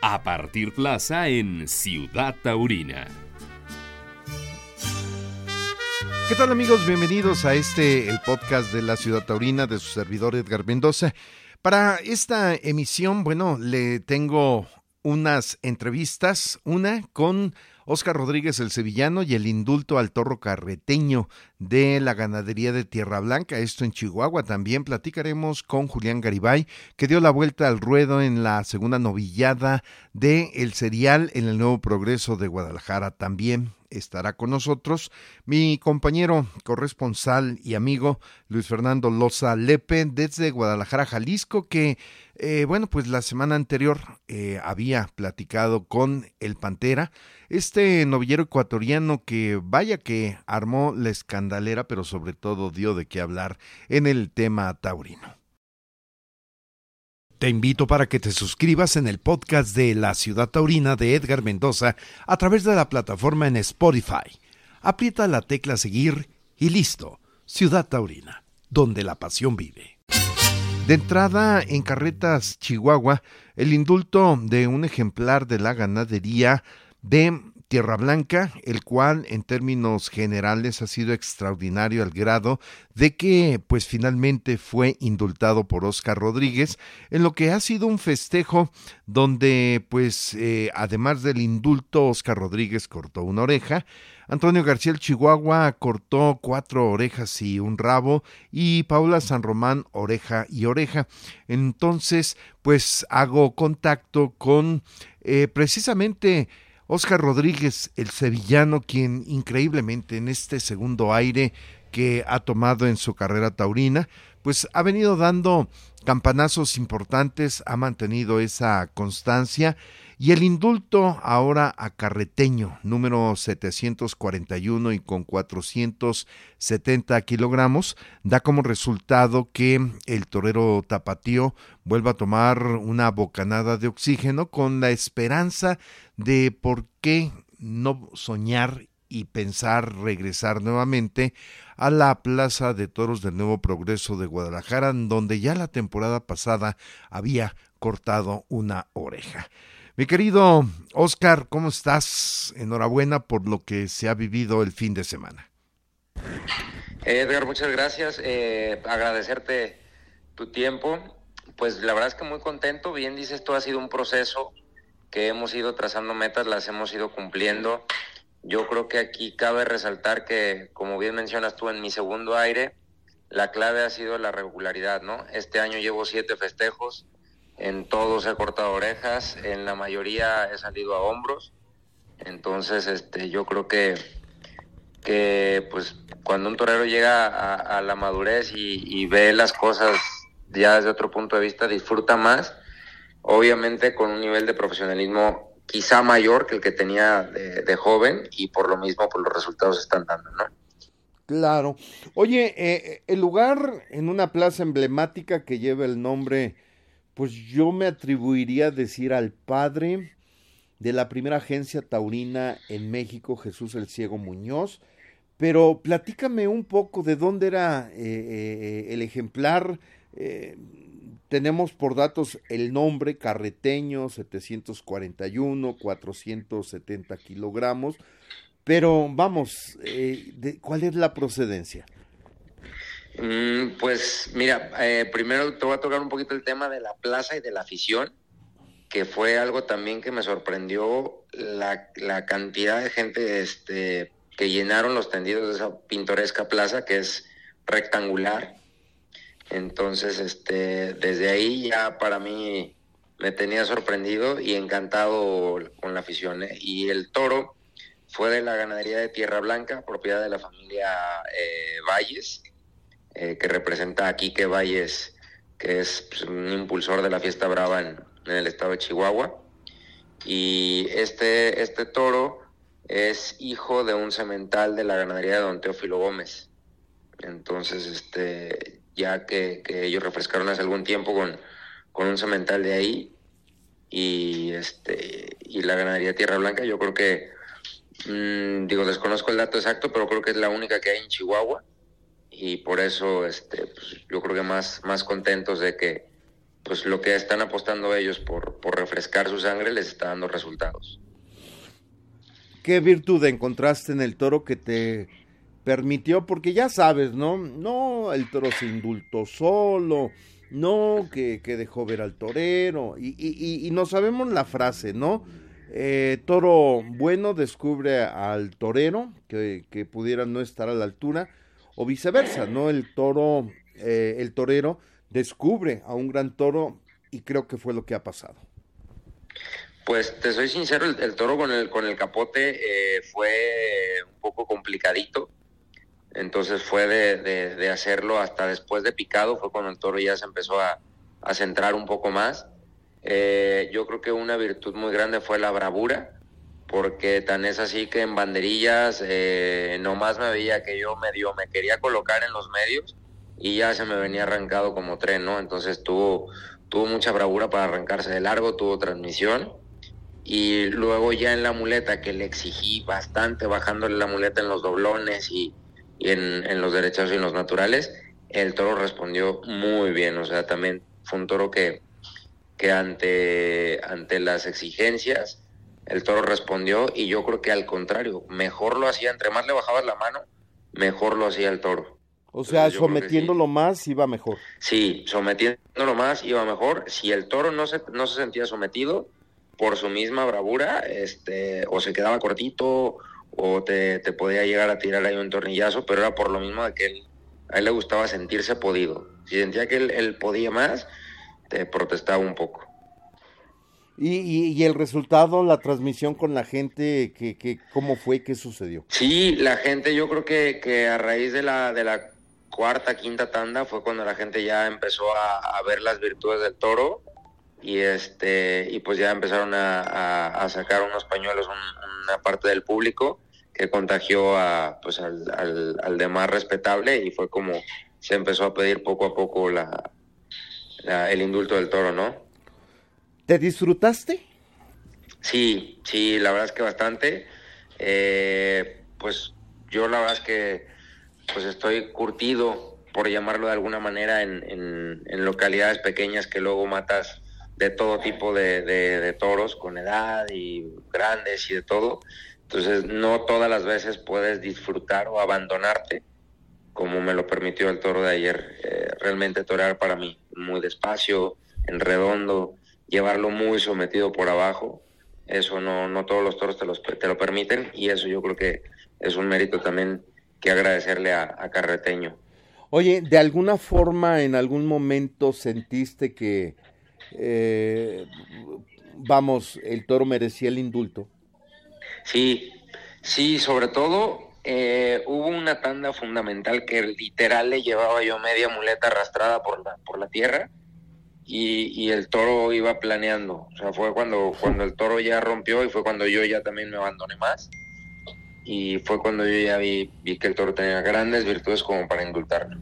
a partir plaza en Ciudad Taurina. ¿Qué tal amigos? Bienvenidos a este, el podcast de la Ciudad Taurina de su servidor Edgar Mendoza. Para esta emisión, bueno, le tengo unas entrevistas, una con Oscar Rodríguez el Sevillano y el indulto al toro carreteño de la ganadería de Tierra Blanca, esto en Chihuahua. También platicaremos con Julián Garibay, que dio la vuelta al ruedo en la segunda novillada de El Serial en el Nuevo Progreso de Guadalajara. También estará con nosotros mi compañero corresponsal y amigo Luis Fernando Loza Lepe desde Guadalajara, Jalisco, que eh, bueno, pues la semana anterior eh, había platicado con el Pantera, este novillero ecuatoriano que vaya que armó la escandalera, pero sobre todo dio de qué hablar en el tema taurino. Te invito para que te suscribas en el podcast de La Ciudad Taurina de Edgar Mendoza a través de la plataforma en Spotify. Aprieta la tecla seguir y listo. Ciudad Taurina, donde la pasión vive. De entrada en Carretas, Chihuahua, el indulto de un ejemplar de la ganadería de Tierra Blanca, el cual en términos generales ha sido extraordinario al grado de que pues finalmente fue indultado por Oscar Rodríguez, en lo que ha sido un festejo donde pues eh, además del indulto Oscar Rodríguez cortó una oreja, Antonio García el Chihuahua cortó cuatro orejas y un rabo y Paula San Román oreja y oreja. Entonces pues hago contacto con eh, precisamente Oscar Rodríguez, el sevillano, quien increíblemente en este segundo aire que ha tomado en su carrera taurina, pues ha venido dando campanazos importantes, ha mantenido esa constancia. Y el indulto ahora a Carreteño, número 741 y con 470 kilogramos, da como resultado que el torero tapatío vuelva a tomar una bocanada de oxígeno con la esperanza de por qué no soñar y pensar regresar nuevamente a la Plaza de Toros del Nuevo Progreso de Guadalajara, donde ya la temporada pasada había cortado una oreja. Mi querido Oscar, ¿cómo estás? Enhorabuena por lo que se ha vivido el fin de semana. Edgar, muchas gracias. Eh, agradecerte tu tiempo. Pues la verdad es que muy contento. Bien dices, todo ha sido un proceso que hemos ido trazando metas, las hemos ido cumpliendo. Yo creo que aquí cabe resaltar que, como bien mencionas tú, en mi segundo aire, la clave ha sido la regularidad, ¿no? Este año llevo siete festejos, en todos he cortado orejas, en la mayoría he salido a hombros. Entonces, este, yo creo que, que pues cuando un torero llega a, la madurez y, ve las cosas ya desde otro punto de vista, disfruta más, obviamente con un nivel de profesionalismo quizá mayor que el que tenía de, joven y por lo mismo pues, los resultados están dando, ¿no? Claro. Oye, eh, el lugar en una plaza emblemática que lleva el nombre pues yo me atribuiría a decir al padre de la primera agencia taurina en México, Jesús el Ciego Muñoz. Pero platícame un poco de dónde era eh, eh, el ejemplar. Eh, tenemos por datos el nombre carreteño, 741, 470 kilogramos. Pero vamos, ¿cuál es la procedencia? Mm, pues mira, eh, primero te voy a tocar un poquito el tema de la plaza y de la afición, que fue algo también que me sorprendió la, cantidad de gente este, que llenaron los tendidos de esa pintoresca plaza que es rectangular. Entonces, este, desde ahí ya para mí me tenía sorprendido y encantado con la afición. ¿eh? Y el toro fue de la ganadería de Tierra Blanca, propiedad de la familia eh, Valles eh, que representa a Quique Valles, que es pues, un impulsor de la fiesta brava en, el estado de Chihuahua. Y este, este toro es hijo de un semental de la ganadería de don Teófilo Gómez. Entonces, este, ya que, ellos refrescaron hace algún tiempo con, un semental de ahí y, este, y la ganadería Tierra Blanca, yo creo que, mm, digo, desconozco el dato exacto, pero creo que es la única que hay en Chihuahua y por eso este, pues, yo creo que más, más contentos de que pues lo que están apostando ellos por, por refrescar su sangre les está dando resultados. ¿Qué virtud encontraste en el toro que te permitió? Porque ya sabes, ¿no? No, el toro se indultó solo, no, que, que dejó ver al torero, y, y, y no sabemos la frase, ¿no? Eh, toro bueno descubre al torero que, que, pudiera no estar a la altura o viceversa, ¿no? El toro, eh, el torero descubre a un gran toro y creo que fue lo que ha pasado. Pues te soy sincero, el, toro con el, con el capote eh, fue un poco complicadito, entonces fue de, de, hacerlo hasta después de picado, fue cuando el toro ya se empezó a, a centrar un poco más eh, yo creo que una virtud muy grande fue la bravura, porque tan es así que en banderillas eh, nomás me veía que yo medio me quería colocar en los medios y ya se me venía arrancado como tren, ¿no? Entonces tuvo, tuvo mucha bravura para arrancarse de largo, tuvo transmisión y luego ya en la muleta que le exigí bastante bajándole la muleta en los doblones y, en, en los derechos y en los naturales, el toro respondió muy bien, o sea, también fue un toro que que ante, ante las exigencias el toro respondió y yo creo que al contrario, mejor lo hacía, entre más le bajabas la mano, mejor lo hacía el toro. O sea, sometiéndolo más iba mejor. Sí, sometiéndolo más iba mejor. Si el toro no se, no se sentía sometido por su misma bravura, este, o se quedaba cortito, o te, te podía llegar a tirar ahí un tornillazo, pero era por lo mismo de que él, a él le gustaba sentirse podido. Si sentía que él, él podía más, te protestaba un poco. Y, y, el resultado, la transmisión con la gente, que, que, ¿cómo fue? ¿Qué sucedió? Sí, la gente, yo creo que, que a raíz de la, de la cuarta, quinta tanda fue cuando la gente ya empezó a, ver las virtudes del toro y este y pues ya empezaron a, a, sacar unos pañuelos una parte del público que contagió a pues al, al, al demás respetable y fue como se empezó a pedir poco a poco la, el indulto del toro, ¿no? ¿Te disfrutaste? Sí, sí, la verdad es que bastante. Eh, pues yo la verdad es que pues estoy curtido, por llamarlo de alguna manera, en, localidades pequeñas que luego matas de todo tipo de, de, toros, con edad y grandes y de todo. Entonces no todas las veces puedes disfrutar o abandonarte como me lo permitió el toro de ayer. Eh, realmente torear para mí muy despacio, en redondo, llevarlo muy sometido por abajo. Eso no, no todos los toros te, los, te lo permiten y eso yo creo que es un mérito también que agradecerle a, Carreteño. Oye, ¿de alguna forma en algún momento sentiste que, eh, vamos, el toro merecía el indulto? Sí, sí, sobre todo eh, hubo una tanda fundamental que literal le llevaba yo media muleta arrastrada por la, por la tierra y, el toro iba planeando. O sea, fue cuando, cuando el toro ya rompió y fue cuando yo ya también me abandoné más. Y fue cuando yo ya vi, vi que el toro tenía grandes virtudes como para indultarlo.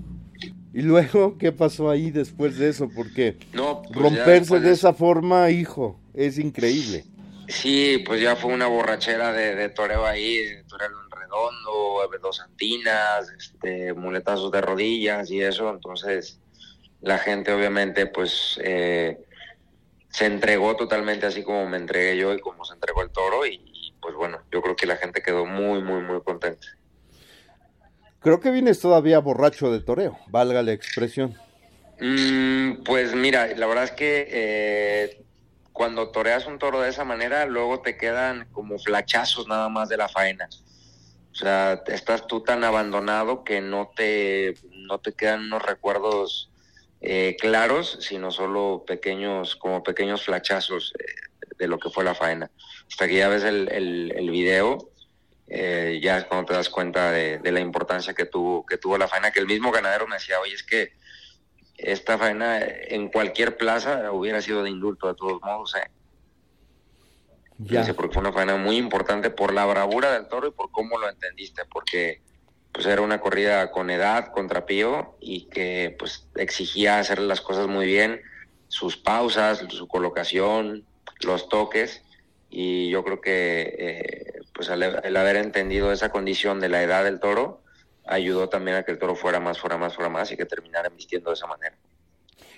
¿Y luego qué pasó ahí después de eso? Porque no, pues romperse de esa forma, hijo, es increíble. Sí, pues ya fue una borrachera de, de toreo ahí, de toreo en redondo, dos antinas, este, muletazos de rodillas y eso, entonces la gente obviamente pues eh, se entregó totalmente así como me entregué yo y como se entregó el toro y, pues bueno, yo creo que la gente quedó muy, muy, muy contenta. Creo que vienes todavía borracho de toreo, valga la expresión. Mm, pues mira, la verdad es que eh, cuando toreas un toro de esa manera, luego te quedan como flachazos nada más de la faena. O sea, estás tú tan abandonado que no te, no te quedan unos recuerdos eh, claros, sino solo pequeños, como pequeños flachazos eh, de lo que fue la faena. Hasta que ya ves el, el, video, eh, ya es cuando te das cuenta de, de, la importancia que tuvo, que tuvo la faena, que el mismo ganadero me decía, oye, es que esta faena en cualquier plaza hubiera sido de indulto de todos modos. ¿eh? Ya. porque fue una faena muy importante por la bravura del toro y por cómo lo entendiste, porque pues era una corrida con edad, contra Pío, y que pues exigía hacer las cosas muy bien, sus pausas, su colocación, los toques, y yo creo que eh, pues el haber entendido esa condición de la edad del toro, ayudó también a que el toro fuera más, fuera más, fuera más y que terminara vistiendo de esa manera.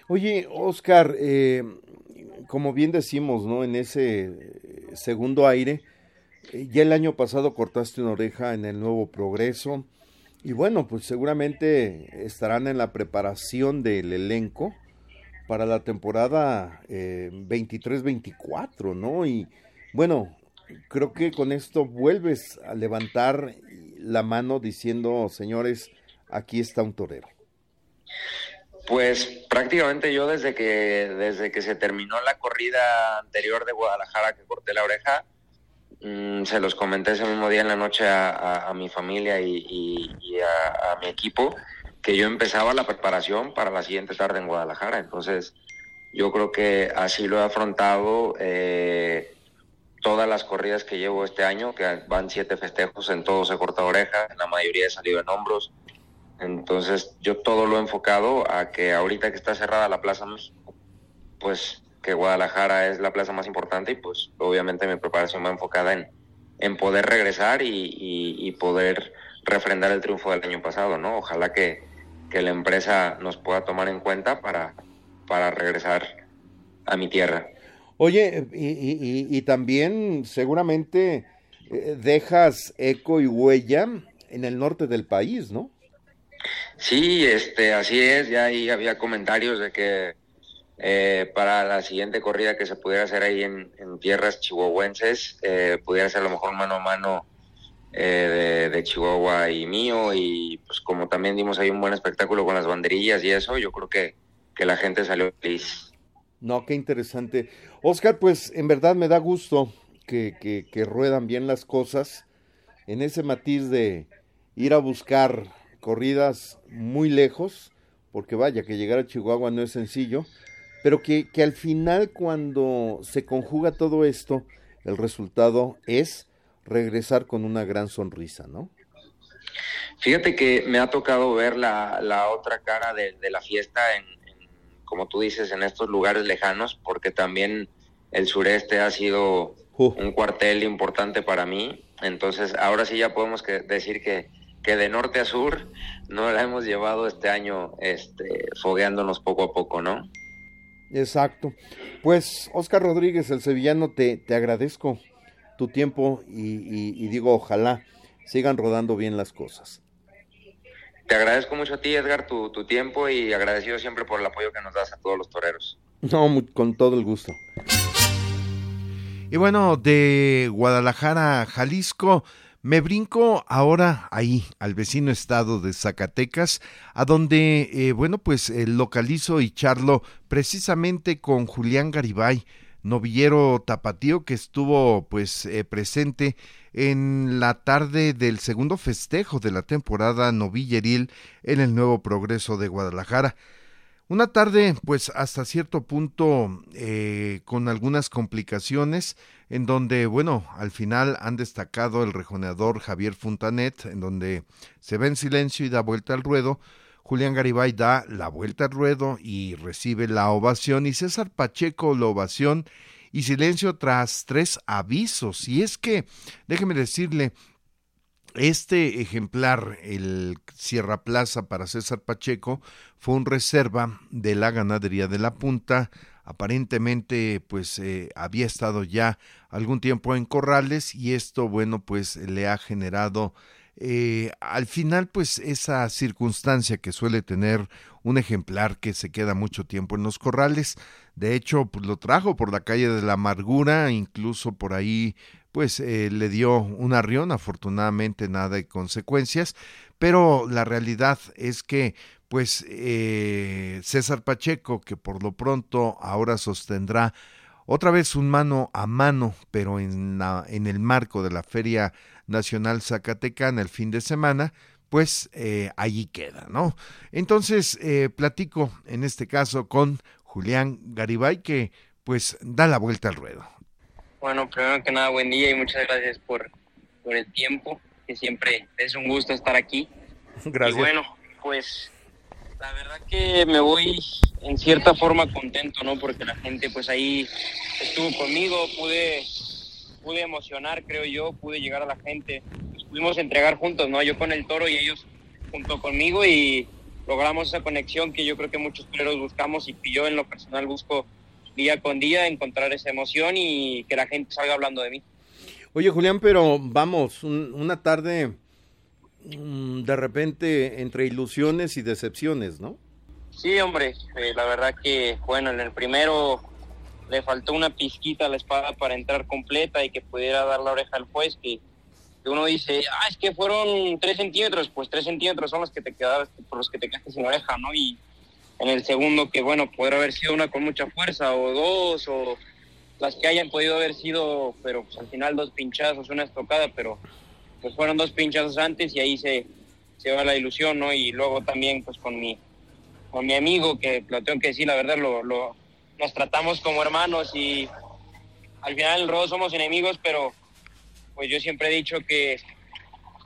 Oye, Oscar, eh, como bien decimos, ¿no? En ese segundo aire, eh, ya el año pasado cortaste una oreja en el nuevo progreso y bueno, pues seguramente estarán en la preparación del elenco para la temporada 23-24, ¿no? Y bueno, creo que con esto vuelves a levantar la mano diciendo, señores, aquí está un torero. Pues prácticamente yo desde que desde que se terminó la corrida anterior de Guadalajara que corté la oreja, mm, se los comenté ese mismo día en la noche a, mi familia y, a, mi equipo que yo empezaba la preparación para la siguiente tarde en Guadalajara. Entonces yo creo que así lo he afrontado eh, todas las corridas que llevo este año, que van siete festejos, en todos he cortado oreja, en la mayoría he salido en hombros entonces yo todo lo he enfocado a que ahorita que está cerrada la Plaza pues que Guadalajara es la plaza más importante y pues obviamente mi preparación va enfocada en, en poder regresar y, poder refrendar el triunfo del año pasado, ¿no? Ojalá que, la empresa nos pueda tomar en cuenta para, para regresar a mi tierra. Oye, y, también seguramente eh, dejas eco y huella en el norte del país, ¿no? Sí, este, así es. Ya ahí había comentarios de que eh, para la siguiente corrida que se pudiera hacer ahí en, tierras chihuahuenses, eh, pudiera ser a lo mejor mano a mano eh, de, Chihuahua y mío. Y pues como también dimos ahí un buen espectáculo con las banderillas y eso, yo creo que, que la gente salió feliz. No, qué interesante. Oscar, pues en verdad me da gusto que, que, que ruedan bien las cosas en ese matiz de ir a buscar corridas muy lejos, porque vaya, que llegar a Chihuahua no es sencillo, pero que, que al final cuando se conjuga todo esto, el resultado es regresar con una gran sonrisa, ¿no? Fíjate que me ha tocado ver la, la otra cara de, la fiesta, en, como tú dices, en estos lugares lejanos, porque también el sureste ha sido un cuartel importante para mí. Entonces, ahora sí ya podemos que, decir que, que de norte a sur no la hemos llevado este año este, fogueándonos poco a poco, ¿no? Exacto. Pues, Oscar Rodríguez, el sevillano, te, te agradezco tu tiempo y, digo, ojalá sigan rodando bien las cosas. Te agradezco mucho a ti, Edgar, tu, tu tiempo y agradecido siempre por el apoyo que nos das a todos los toreros. No, con todo el gusto. Y bueno, de Guadalajara a Jalisco, me brinco ahora ahí, al vecino estado de Zacatecas, a donde, eh, bueno, pues eh, localizo y charlo precisamente con Julián Garibay, novillero tapatío que estuvo pues eh, presente en la tarde del segundo festejo de la temporada novilleril en el Nuevo Progreso de Guadalajara. Una tarde, pues hasta cierto punto, eh, con algunas complicaciones, en donde, bueno, al final han destacado el rejoneador Javier Fontanet, en donde se ve en silencio y da vuelta al ruedo. Julián Garibay da la vuelta al ruedo y recibe la ovación, y César Pacheco la ovación y silencio tras tres avisos. Y es que, déjeme decirle, este ejemplar, el Sierra Plaza para César Pacheco, fue un reserva de la ganadería de la punta. Aparentemente, pues eh, había estado ya algún tiempo en corrales y esto, bueno, pues le ha generado eh, al final, pues esa circunstancia que suele tener un ejemplar que se queda mucho tiempo en los corrales. De hecho, pues lo trajo por la calle de la amargura, incluso por ahí pues eh, le dio un arrión, afortunadamente nada de consecuencias, pero la realidad es que pues eh, César Pacheco, que por lo pronto ahora sostendrá otra vez un mano a mano, pero en, la, en el marco de la Feria Nacional Zacatecana el fin de semana, pues eh, allí queda, ¿no? Entonces, eh, platico en este caso con Julián Garibay, que pues da la vuelta al ruedo. Bueno, primero que nada, buen día y muchas gracias por, por el tiempo, que siempre es un gusto estar aquí. Gracias. Y bueno, pues la verdad que me voy en cierta forma contento, ¿no? Porque la gente pues ahí estuvo conmigo, pude, pude emocionar, creo yo, pude llegar a la gente, pues, pudimos entregar juntos, ¿no? Yo con el toro y ellos junto conmigo y logramos esa conexión que yo creo que muchos toreros buscamos y que yo en lo personal busco día con día encontrar esa emoción y que la gente salga hablando de mí. Oye Julián, pero vamos, una tarde mm, de repente entre ilusiones y decepciones, ¿no? Sí, hombre, eh, la verdad que, bueno, en el primero le faltó una pizquita a la espada para entrar completa y que pudiera dar la oreja al juez, que, uno dice, ah, es que fueron tres centímetros, pues tres centímetros son los que te quedaste, por los que te quedaste sin oreja, ¿no? Y en el segundo, que bueno, podrá haber sido una con mucha fuerza, o dos, o las que hayan podido haber sido, pero pues, al final dos pinchazos, una estocada, pero pues fueron dos pinchazos antes y ahí se, se va la ilusión, ¿no? Y luego también, pues con mi, con mi amigo, que lo tengo que decir, la verdad, lo, lo nos tratamos como hermanos y al final el rodo somos enemigos, pero pues yo siempre he dicho que,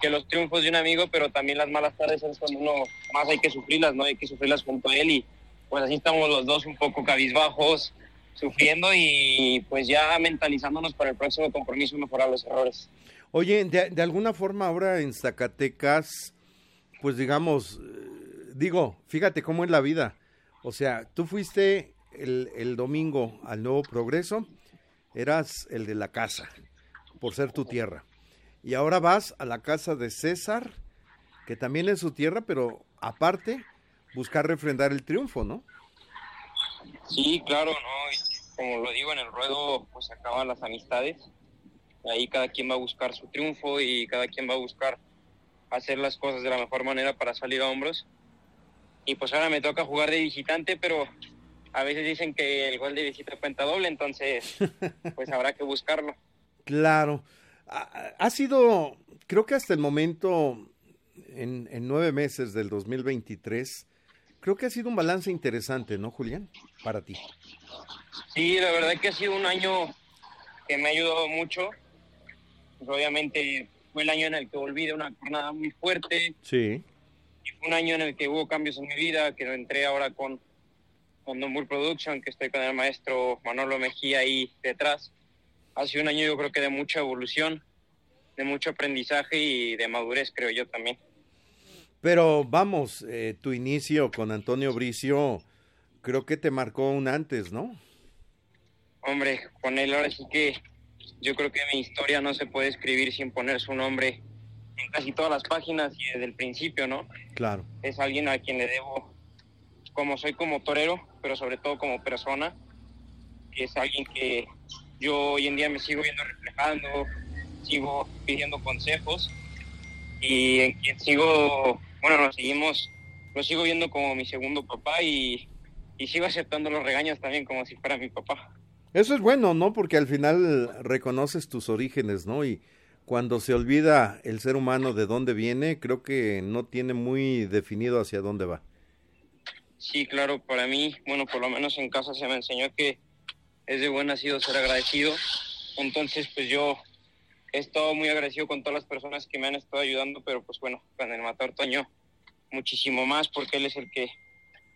que los triunfos de un amigo, pero también las malas tardes es cuando uno más hay que sufrirlas, ¿no? Hay que sufrirlas junto a él y pues así estamos los dos un poco cabizbajos, sufriendo y pues ya mentalizándonos para el próximo compromiso mejorar los errores. Oye, de, de alguna forma ahora en Zacatecas, pues digamos, eh, digo, fíjate cómo es la vida. O sea, tú fuiste el, domingo al Nuevo Progreso, eras el de la casa, por ser tu tierra. Y ahora vas a la casa de César, que también es su tierra, pero aparte, buscar refrendar el triunfo, ¿no? Sí, claro, ¿no? como lo digo en el ruedo, pues acaban las amistades. Ahí cada quien va a buscar su triunfo y cada quien va a buscar hacer las cosas de la mejor manera para salir a hombros. Y pues ahora me toca jugar de visitante, pero a veces dicen que el gol de visita cuenta doble, entonces pues habrá que buscarlo. Claro. Ha, sido, creo que hasta el momento, en, en, nueve meses del 2023, creo que ha sido un balance interesante, ¿no, Julián? Para ti. Sí, la verdad que ha sido un año que me ha ayudado mucho. Pues, obviamente fue el año en el que volví de una jornada muy fuerte. Sí. Y fue un año en el que hubo cambios en mi vida, que entré ahora con con Don Production, que estoy con el maestro Manolo Mejía ahí detrás. Ha sido un año yo creo que de mucha evolución, de mucho aprendizaje y de madurez, creo yo también. Pero vamos, eh, tu inicio con Antonio Bricio creo que te marcó un antes, ¿no? Hombre, con él ahora sí que yo creo que mi historia no se puede escribir sin poner su nombre en casi todas las páginas y desde el principio, ¿no? Claro. Es alguien a quien le debo como soy como torero, pero sobre todo como persona, que es alguien que yo hoy en día me sigo viendo reflejando, sigo pidiendo consejos y en quien sigo, bueno, lo seguimos, lo sigo viendo como mi segundo papá y, y sigo aceptando los regaños también como si fuera mi papá. Eso es bueno, ¿no? Porque al final reconoces tus orígenes, ¿no? Y cuando se olvida el ser humano de dónde viene, creo que no tiene muy definido hacia dónde va. Sí, claro, para mí, bueno, por lo menos en casa se me enseñó que es de buen nacido ser agradecido. Entonces, pues yo he estado muy agradecido con todas las personas que me han estado ayudando, pero pues bueno, con el Matador Toño muchísimo más, porque él es el que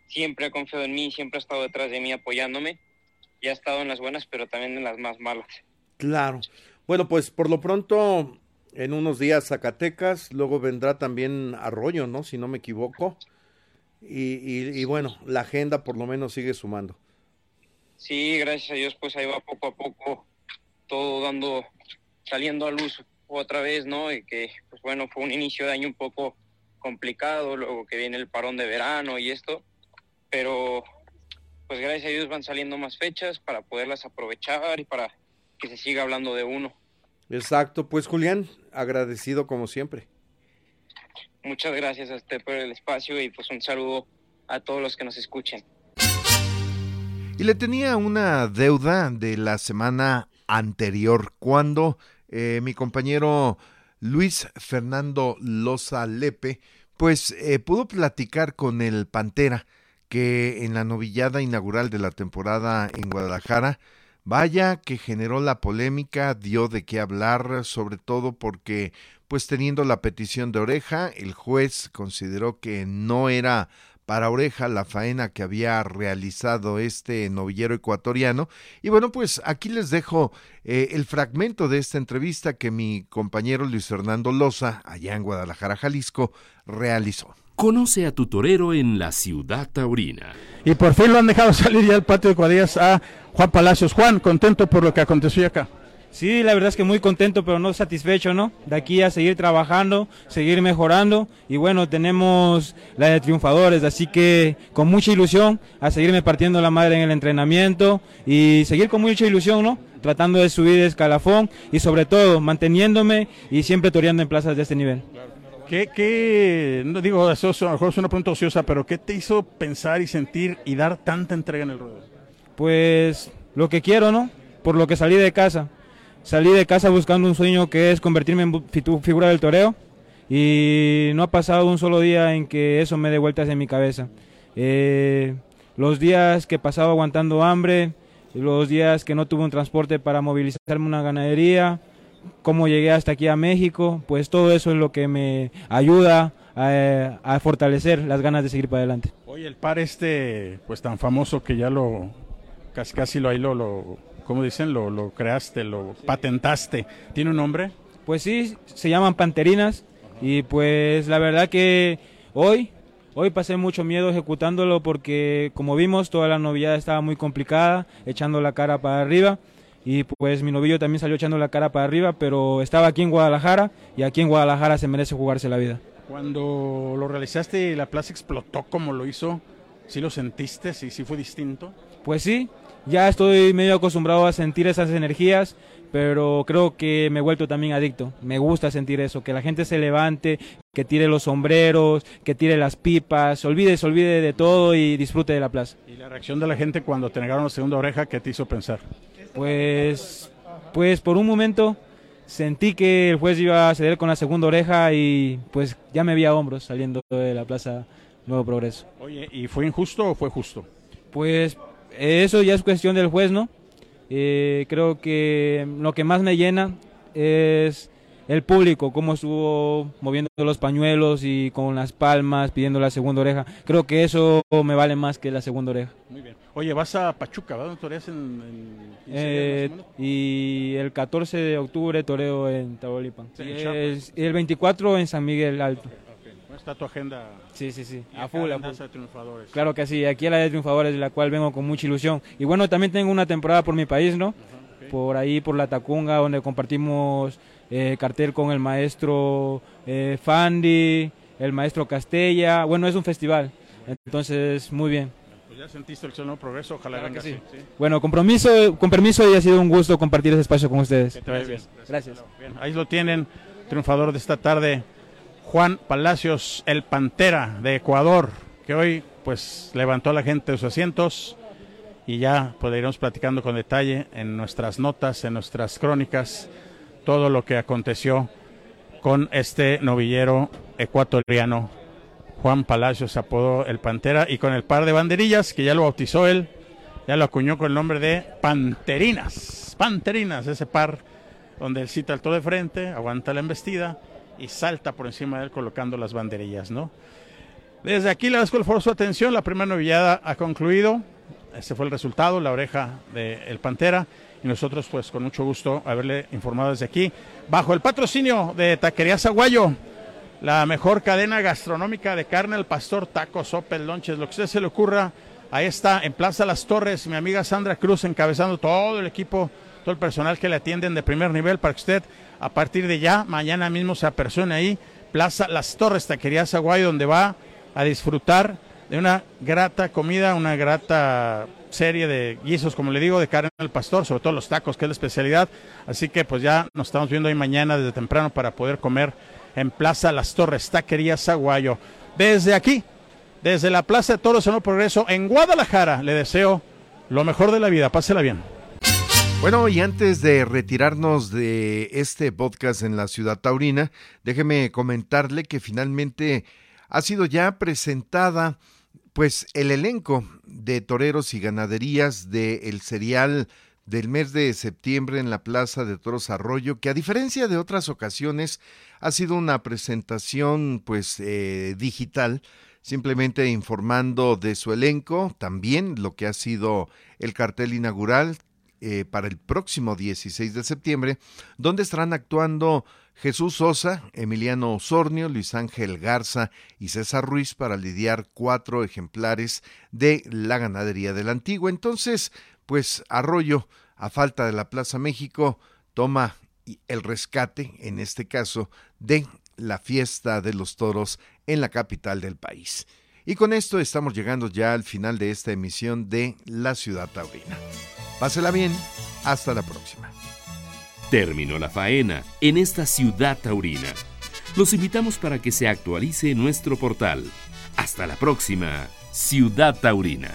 siempre ha confiado en mí, siempre ha estado detrás de mí apoyándome y ha estado en las buenas, pero también en las más malas. Claro. Bueno, pues por lo pronto, en unos días Zacatecas, luego vendrá también Arroyo, ¿no? Si no me equivoco. Y, bueno, la agenda por lo menos sigue sumando. Sí, gracias a Dios, pues ahí va poco a poco todo dando, saliendo a luz otra vez, ¿no? Y que, pues bueno, fue un inicio de año un poco complicado, luego que viene el parón de verano y esto, pero pues gracias a Dios van saliendo más fechas para poderlas aprovechar y para que se siga hablando de uno. Exacto, pues Julián, agradecido como siempre. Muchas gracias a usted por el espacio y pues un saludo a todos los que nos escuchen. Y le tenía una deuda de la semana anterior cuando eh, mi compañero Luis Fernando Loza Lepe pues eh, pudo platicar con el Pantera que en la novillada inaugural de la temporada en Guadalajara Vaya que generó la polémica, dio de qué hablar, sobre todo porque pues teniendo la petición de oreja, el juez consideró que no era para oreja la faena que había realizado este novillero ecuatoriano. Y bueno, pues aquí les dejo eh, el fragmento de esta entrevista que mi compañero Luis Fernando Loza, allá en Guadalajara, Jalisco, realizó. Conoce a tu torero en la ciudad taurina. Y por fin lo han dejado salir ya al patio de cuadrillas a Juan Palacios. Juan, contento por lo que aconteció acá. Sí, la verdad es que muy contento, pero no satisfecho, ¿no? De aquí a seguir trabajando, seguir mejorando y bueno, tenemos la de triunfadores, así que con mucha ilusión a seguirme partiendo la madre en el entrenamiento y seguir con mucha ilusión, ¿no? Tratando de subir de escalafón y sobre todo manteniéndome y siempre toreando en plazas de este nivel. ¿Qué, qué, no digo, eso es, a lo mejor es una pregunta ociosa, pero qué te hizo pensar y sentir y dar tanta entrega en el ruedo? Pues lo que quiero, ¿no? Por lo que salí de casa Salí de casa buscando un sueño que es convertirme en figura del toreo y no ha pasado un solo día en que eso me dé vueltas en mi cabeza. Eh, los días que he pasado aguantando hambre, los días que no tuve un transporte para movilizarme una ganadería, cómo llegué hasta aquí a México, pues todo eso es lo que me ayuda a, a, fortalecer las ganas de seguir para adelante. Oye, el par este, pues tan famoso que ya lo, casi casi lo ahí lo, lo como dicen, lo, lo creaste, lo patentaste. ¿Tiene un nombre? Pues sí, se llaman Panterinas y pues la verdad que hoy, hoy pasé mucho miedo ejecutándolo porque como vimos toda la novedad estaba muy complicada, echando la cara para arriba y pues mi novillo también salió echando la cara para arriba, pero estaba aquí en Guadalajara y aquí en Guadalajara se merece jugarse la vida. Cuando lo realizaste y la plaza explotó como lo hizo, ¿sí lo sentiste? ¿Sí, sí fue distinto? Pues sí, ya estoy medio acostumbrado a sentir esas energías, pero creo que me he vuelto también adicto. Me gusta sentir eso, que la gente se levante, que tire los sombreros, que tire las pipas, olvide, se olvide de todo y disfrute de la plaza. ¿Y la reacción de la gente cuando te negaron la segunda oreja, qué te hizo pensar? Pues, pues por un momento sentí que el juez iba a ceder con la segunda oreja y pues ya me vi a hombros saliendo de la plaza Nuevo Progreso. Oye, ¿y fue injusto o fue justo? Pues eso ya es cuestión del juez, ¿no? Eh, creo que lo que más me llena es el público, cómo estuvo moviendo los pañuelos y con las palmas pidiendo la segunda oreja. Creo que eso me vale más que la segunda oreja. Muy bien. Oye, vas a Pachuca, ¿verdad? ¿Toreas en, en eh, Y el 14 de octubre toreo en Tamaulipas. y el 24 en San Miguel Alto está tu agenda. Sí, sí, sí. A full, a full. De triunfadores. Claro que sí, aquí a la de triunfadores, de la cual vengo con mucha ilusión. Y bueno, también tengo una temporada por mi país, ¿no? Por ahí, por la Tacunga, donde compartimos eh, cartel con el maestro eh, Fandi, el maestro Castella. Bueno, es un festival, entonces muy bien. Pues ya sentiste el progreso, ojalá venga así. Sí. Bueno, compromiso, con permiso y ha sido un gusto compartir ese espacio con ustedes. Gracias. Gracias. Bien, ahí lo tienen, triunfador de esta tarde. Juan Palacios, el Pantera de Ecuador, que hoy pues levantó a la gente de sus asientos y ya pues platicando con detalle en nuestras notas, en nuestras crónicas, todo lo que aconteció con este novillero ecuatoriano. Juan Palacios apodó el Pantera y con el par de banderillas que ya lo bautizó él, ya lo acuñó con el nombre de Panterinas. Panterinas, ese par donde él cita el todo de frente, aguanta la embestida y salta por encima de él colocando las banderillas, ¿no? Desde aquí le agradezco el su atención, la primera novillada ha concluido, este fue el resultado, la oreja del el Pantera, y nosotros pues con mucho gusto haberle informado desde aquí, bajo el patrocinio de Taquería Zaguayo, la mejor cadena gastronómica de carne al pastor, tacos, sopes, lonches, lo que usted se le ocurra, ahí está en Plaza Las Torres, mi amiga Sandra Cruz encabezando todo el equipo, todo el personal que le atienden de primer nivel para que usted a partir de ya, mañana mismo se apersona ahí, Plaza Las Torres, Taquería Zaguay, donde va a disfrutar de una grata comida, una grata serie de guisos, como le digo, de carne al pastor, sobre todo los tacos, que es la especialidad. Así que pues ya nos estamos viendo ahí mañana desde temprano para poder comer en Plaza Las Torres, Taquería Zaguayo. Desde aquí, desde la Plaza de Toros en el Progreso, en Guadalajara, le deseo lo mejor de la vida. Pásela bien. Bueno, y antes de retirarnos de este podcast en la ciudad taurina, déjeme comentarle que finalmente ha sido ya presentada pues el elenco de toreros y ganaderías del serial del mes de septiembre en la Plaza de Toros Arroyo, que a diferencia de otras ocasiones ha sido una presentación pues eh, digital, simplemente informando de su elenco, también lo que ha sido el cartel inaugural, eh, para el próximo 16 de septiembre, donde estarán actuando Jesús Sosa, Emiliano Osornio, Luis Ángel Garza y César Ruiz para lidiar cuatro ejemplares de la ganadería de la antigua. Entonces, pues Arroyo, a falta de la Plaza México, toma el rescate, en este caso, de la fiesta de los toros en la capital del país. Y con esto estamos llegando ya al final de esta emisión de La Ciudad Taurina. Pásela bien, hasta la próxima. Terminó la faena en esta ciudad taurina. Los invitamos para que se actualice nuestro portal. Hasta la próxima, Ciudad Taurina.